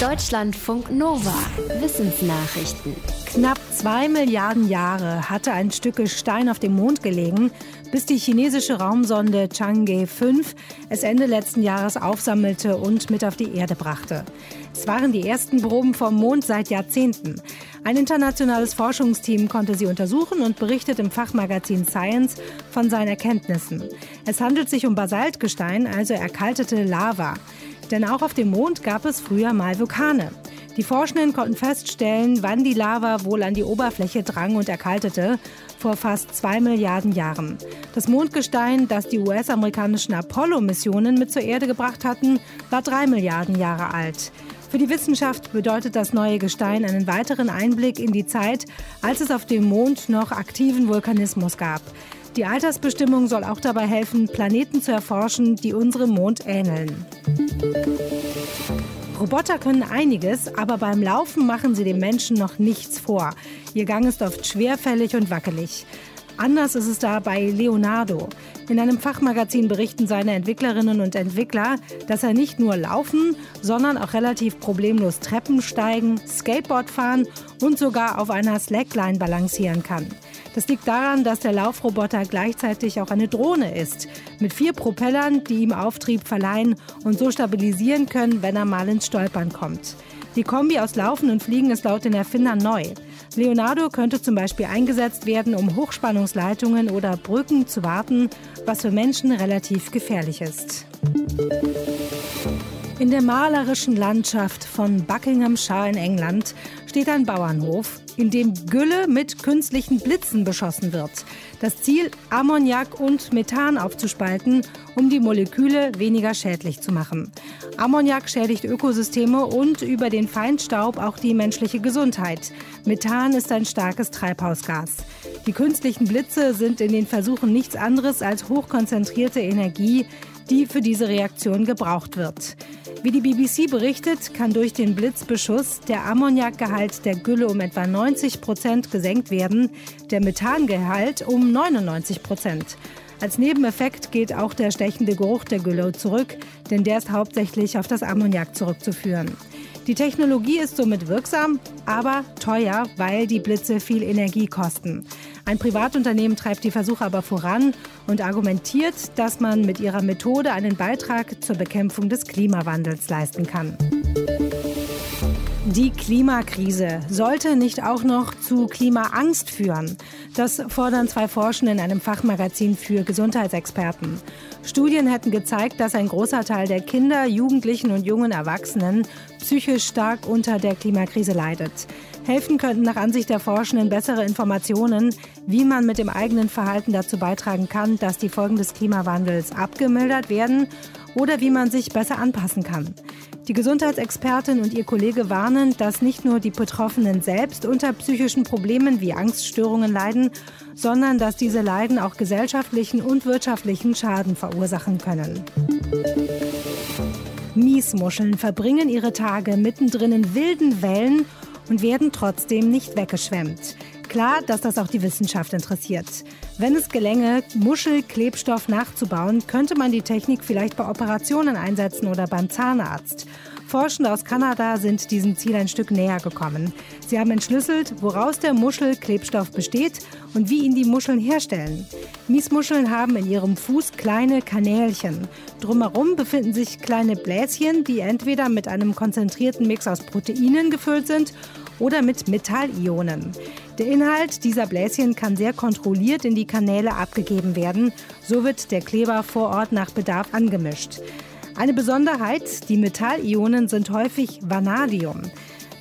Deutschlandfunk Nova. Wissensnachrichten. Knapp zwei Milliarden Jahre hatte ein Stück Gestein auf dem Mond gelegen, bis die chinesische Raumsonde Chang'e 5 es Ende letzten Jahres aufsammelte und mit auf die Erde brachte. Es waren die ersten Proben vom Mond seit Jahrzehnten. Ein internationales Forschungsteam konnte sie untersuchen und berichtet im Fachmagazin Science von seinen Erkenntnissen. Es handelt sich um Basaltgestein, also erkaltete Lava. Denn auch auf dem Mond gab es früher mal Vulkane. Die Forschenden konnten feststellen, wann die Lava wohl an die Oberfläche drang und erkaltete, vor fast zwei Milliarden Jahren. Das Mondgestein, das die US-amerikanischen Apollo-Missionen mit zur Erde gebracht hatten, war drei Milliarden Jahre alt. Für die Wissenschaft bedeutet das neue Gestein einen weiteren Einblick in die Zeit, als es auf dem Mond noch aktiven Vulkanismus gab. Die Altersbestimmung soll auch dabei helfen, Planeten zu erforschen, die unserem Mond ähneln. Roboter können einiges, aber beim Laufen machen sie dem Menschen noch nichts vor. Ihr Gang ist oft schwerfällig und wackelig. Anders ist es da bei Leonardo. In einem Fachmagazin berichten seine Entwicklerinnen und Entwickler, dass er nicht nur laufen, sondern auch relativ problemlos Treppen steigen, Skateboard fahren und sogar auf einer Slackline balancieren kann. Das liegt daran, dass der Laufroboter gleichzeitig auch eine Drohne ist, mit vier Propellern, die ihm Auftrieb verleihen und so stabilisieren können, wenn er mal ins Stolpern kommt. Die Kombi aus Laufen und Fliegen ist laut den Erfindern neu. Leonardo könnte zum Beispiel eingesetzt werden, um Hochspannungsleitungen oder Brücken zu warten, was für Menschen relativ gefährlich ist. In der malerischen Landschaft von Buckinghamshire in England steht ein Bauernhof, in dem Gülle mit künstlichen Blitzen beschossen wird. Das Ziel, Ammoniak und Methan aufzuspalten, um die Moleküle weniger schädlich zu machen. Ammoniak schädigt Ökosysteme und über den Feinstaub auch die menschliche Gesundheit. Methan ist ein starkes Treibhausgas. Die künstlichen Blitze sind in den Versuchen nichts anderes als hochkonzentrierte Energie, die für diese Reaktion gebraucht wird. Wie die BBC berichtet, kann durch den Blitzbeschuss der Ammoniakgehalt der Gülle um etwa 90 Prozent gesenkt werden, der Methangehalt um 99 Prozent. Als Nebeneffekt geht auch der stechende Geruch der Gülle zurück, denn der ist hauptsächlich auf das Ammoniak zurückzuführen. Die Technologie ist somit wirksam, aber teuer, weil die Blitze viel Energie kosten. Ein Privatunternehmen treibt die Versuche aber voran und argumentiert, dass man mit ihrer Methode einen Beitrag zur Bekämpfung des Klimawandels leisten kann. Die Klimakrise sollte nicht auch noch zu Klimaangst führen. Das fordern zwei Forschende in einem Fachmagazin für Gesundheitsexperten. Studien hätten gezeigt, dass ein großer Teil der Kinder, Jugendlichen und jungen Erwachsenen psychisch stark unter der Klimakrise leidet. Helfen könnten nach Ansicht der Forschenden bessere Informationen, wie man mit dem eigenen Verhalten dazu beitragen kann, dass die Folgen des Klimawandels abgemildert werden oder wie man sich besser anpassen kann. Die Gesundheitsexpertin und ihr Kollege warnen, dass nicht nur die Betroffenen selbst unter psychischen Problemen wie Angststörungen leiden, sondern dass diese Leiden auch gesellschaftlichen und wirtschaftlichen Schaden verursachen können. Miesmuscheln verbringen ihre Tage mittendrin in wilden Wellen und werden trotzdem nicht weggeschwemmt. Klar, dass das auch die Wissenschaft interessiert. Wenn es gelänge, Muschelklebstoff nachzubauen, könnte man die Technik vielleicht bei Operationen einsetzen oder beim Zahnarzt. Forschende aus Kanada sind diesem Ziel ein Stück näher gekommen. Sie haben entschlüsselt, woraus der Muschelklebstoff besteht und wie ihn die Muscheln herstellen. Miesmuscheln haben in ihrem Fuß kleine Kanälchen. Drumherum befinden sich kleine Bläschen, die entweder mit einem konzentrierten Mix aus Proteinen gefüllt sind oder mit Metallionen. Der Inhalt dieser Bläschen kann sehr kontrolliert in die Kanäle abgegeben werden. So wird der Kleber vor Ort nach Bedarf angemischt. Eine Besonderheit, die Metallionen sind häufig Vanadium,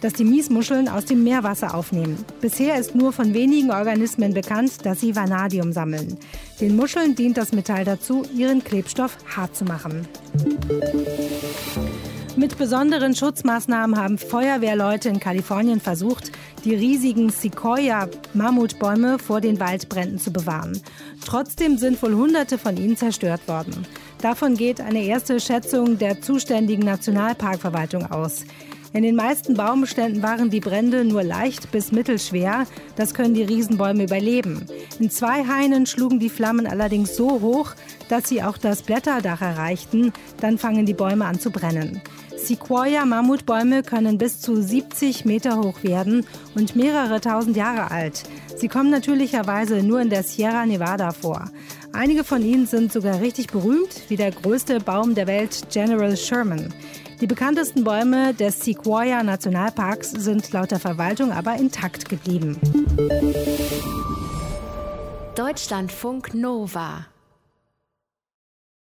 das die Miesmuscheln aus dem Meerwasser aufnehmen. Bisher ist nur von wenigen Organismen bekannt, dass sie Vanadium sammeln. Den Muscheln dient das Metall dazu, ihren Klebstoff hart zu machen. Mit besonderen Schutzmaßnahmen haben Feuerwehrleute in Kalifornien versucht, die riesigen Sequoia-Mammutbäume vor den Waldbränden zu bewahren. Trotzdem sind wohl Hunderte von ihnen zerstört worden. Davon geht eine erste Schätzung der zuständigen Nationalparkverwaltung aus. In den meisten Baumbeständen waren die Brände nur leicht bis mittelschwer. Das können die Riesenbäume überleben. In zwei Hainen schlugen die Flammen allerdings so hoch, dass sie auch das Blätterdach erreichten. Dann fangen die Bäume an zu brennen. Sequoia-Mammutbäume können bis zu 70 Meter hoch werden und mehrere tausend Jahre alt. Sie kommen natürlicherweise nur in der Sierra Nevada vor. Einige von ihnen sind sogar richtig berühmt, wie der größte Baum der Welt, General Sherman. Die bekanntesten Bäume des Sequoia Nationalparks sind laut der Verwaltung aber intakt geblieben. Deutschlandfunk Nova